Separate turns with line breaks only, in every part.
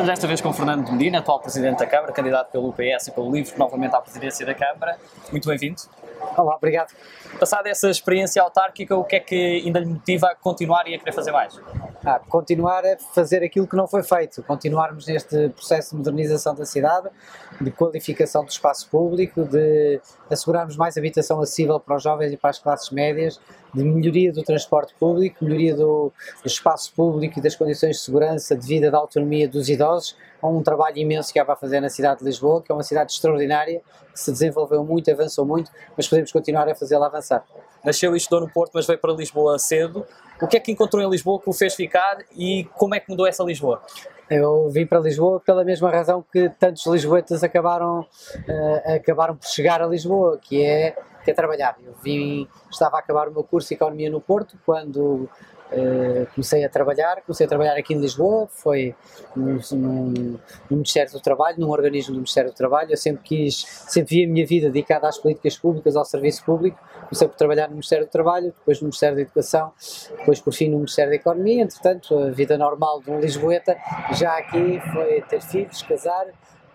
Estamos desta vez com Fernando Medina, atual Presidente da Câmara, candidato pelo PS e pelo LIVRE novamente à Presidência da Câmara. Muito bem-vindo.
Olá, obrigado.
Passada essa experiência autárquica, o que é que ainda lhe motiva a continuar e a querer fazer mais?
Ah, continuar a fazer aquilo que não foi feito, continuarmos neste processo de modernização da cidade, de qualificação do espaço público, de assegurarmos mais habitação acessível para os jovens e para as classes médias, de melhoria do transporte público, melhoria do, do espaço público e das condições de segurança, de vida, da autonomia dos idosos, há um trabalho imenso que há para fazer na cidade de Lisboa, que é uma cidade extraordinária, que se desenvolveu muito, avançou muito, mas podemos continuar a fazê-la avançar.
Nasceu e estudou no Porto, mas veio para Lisboa cedo. O que é que encontrou em Lisboa que o fez ficar e como é que mudou essa Lisboa?
Eu vim para Lisboa pela mesma razão que tantos lisboetas acabaram, uh, acabaram por chegar a Lisboa, que é, que é trabalhar. Eu vim, estava a acabar o meu curso de Economia no Porto, quando Uh, comecei a trabalhar, comecei a trabalhar aqui em Lisboa, foi no, no, Ministério do Trabalho, num organismo do Ministério do Trabalho, eu sempre quis, sempre vi a minha vida dedicada às políticas públicas, ao serviço público, comecei por trabalhar no Ministério do Trabalho, depois no Ministério da Educação, depois por fim no Ministério da Economia, entretanto a vida normal de um lisboeta já aqui foi ter filhos, casar,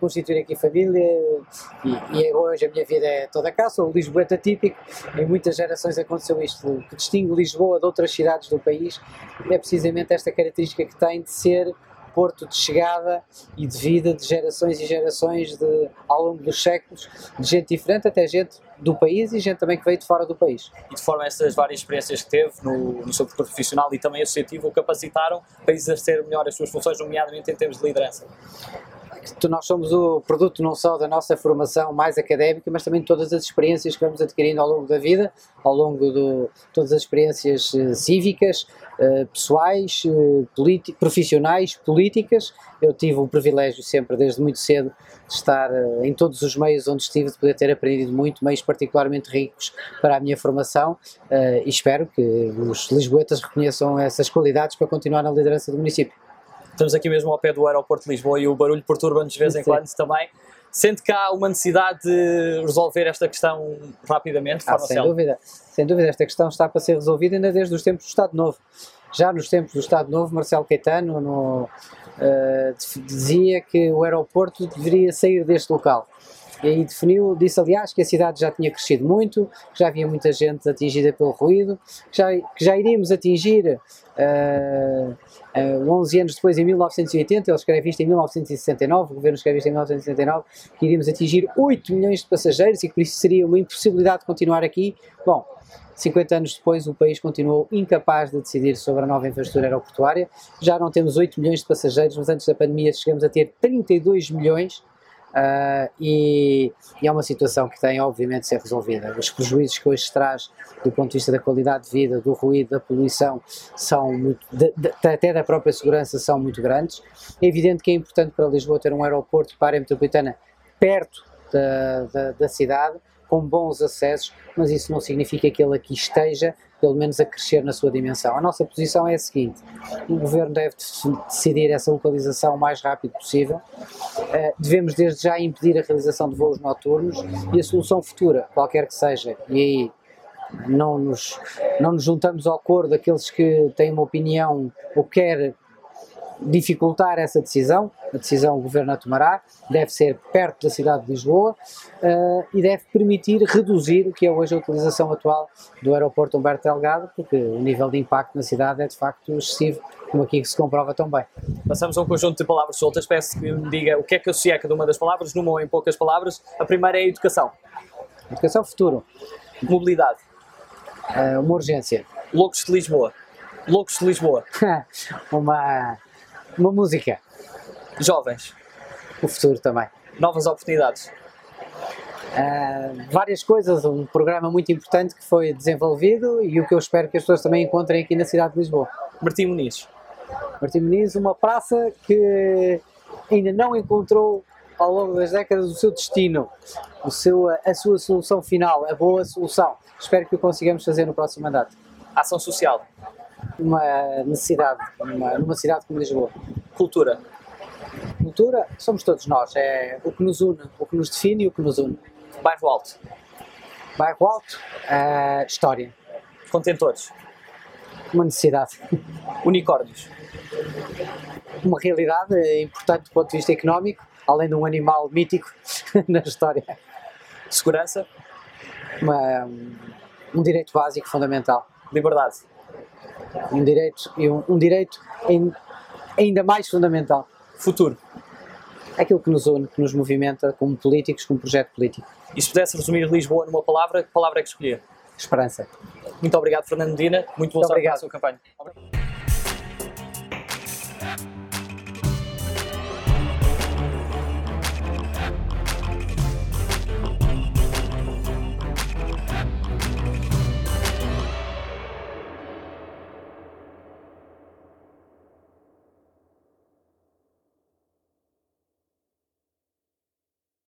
constituir aqui família e, e, hoje a minha vida é toda cá, sou lisboeta típico, em muitas gerações aconteceu isto, o que distingue Lisboa de outras cidades do país é precisamente esta característica que tem de ser porto de chegada e de vida de gerações e gerações de, ao longo dos séculos, de gente diferente, até gente do país e gente também que veio de fora do país.
E de forma essas várias experiências que teve no, no seu percurso profissional e também associativo, o capacitaram para exercer melhor as suas funções, nomeadamente em termos de liderança?
Nós somos o produto não só da nossa formação mais académica, mas também de todas as experiências que vamos adquirindo ao longo da vida, ao longo de todas as experiências uh, cívicas, uh, pessoais, uh, profissionais, políticas. Eu tive o privilégio sempre, desde muito cedo, de estar em todos os meios onde estive, de poder ter aprendido muito, meios particularmente ricos para a minha formação e espero que os lisboetas reconheçam essas qualidades para continuar na liderança do município.
Estamos aqui mesmo ao pé do aeroporto de Lisboa e o barulho perturba-nos de vez em quando também. Sente que há uma necessidade de resolver esta questão rapidamente?
Ah, sem dúvida, sem dúvida, esta questão está para ser resolvida ainda desde os tempos do Estado Novo. Já nos tempos do Estado Novo, Marcelo Caetano no, uh, dizia que o aeroporto deveria sair deste local. E aí definiu, disse aliás que a cidade já tinha crescido muito, que já havia muita gente atingida pelo ruído, que já, que já iríamos atingir uh, uh, 11 anos depois, em 1980, ele escreve isto em 1969, o governo escreve isto em 1969, que iríamos atingir 8 milhões de passageiros e que por isso seria uma impossibilidade de continuar aqui. Bom, 50 anos depois, o país continuou incapaz de decidir sobre a nova infraestrutura aeroportuária. Já não temos 8 milhões de passageiros, mas antes da pandemia chegamos a ter 32 milhões Uh, e, e, é uma situação que tem, obviamente, de ser resolvida. Os prejuízos que hoje traz do ponto de vista da qualidade de vida, do ruído, da poluição, são muito, de, de, até da própria segurança, são muito grandes. É evidente que é importante para Lisboa ter um aeroporto para a área metropolitana perto da, da, da cidade, com bons acessos, mas isso não significa que ele aqui esteja, pelo menos, a crescer na sua dimensão. A nossa posição é a seguinte: o governo deve decidir essa localização o mais rápido possível. Eh, devemos, desde já, impedir a realização de voos noturnos e a solução futura, qualquer que seja, e aí não nos, não nos juntamos ao coro daqueles que têm uma opinião ou quer dificultar essa decisão, a decisão o Governo a tomará, deve ser perto da cidade de Lisboa uh, e deve permitir reduzir o que é hoje a utilização atual do aeroporto Humberto Delgado, porque o nível de impacto na cidade é de facto excessivo, como aqui se comprova tão bem.
Passamos a um conjunto de palavras soltas, peço que me diga o que é que associa cada uma das palavras, numa ou em poucas palavras. A primeira é a educação.
Educação futuro.
Mobilidade.
Uh, uma urgência.
Loucos de Lisboa. Loucos de Lisboa.
uma uma música.
Jovens.
O futuro também.
Novas oportunidades.
Uh, várias coisas, um programa muito importante que foi desenvolvido e o que eu espero que as pessoas também encontrem aqui na cidade de Lisboa.
Martim Muniz.
Martim Muniz, uma praça que ainda não encontrou ao longo das décadas o seu destino, o seu, a sua solução final, a boa solução. Espero que o consigamos fazer no próximo mandato.
Ação social
uma necessidade numa, numa cidade como Lisboa.
Cultura.
Cultura somos todos nós, é o que nos une, o que nos define e o que nos une.
Bairro Alto.
Bairro Alto, uh, história.
Contentores.
Uma necessidade.
Unicórnios.
uma realidade importante do ponto de vista económico, além de um animal mítico na história.
Segurança,
Uma, um direito básico fundamental.
liberdade,
um direito e um, um direito em, ainda mais fundamental.
Futuro.
É aquilo que nos une, que nos movimenta como políticos, como projeto político.
E se pudesse resumir Lisboa numa palavra, que palavra é que escolher?
Esperança.
Muito obrigado, Fernando Medina. Muito boa sorte para sua campanha. Obrigado.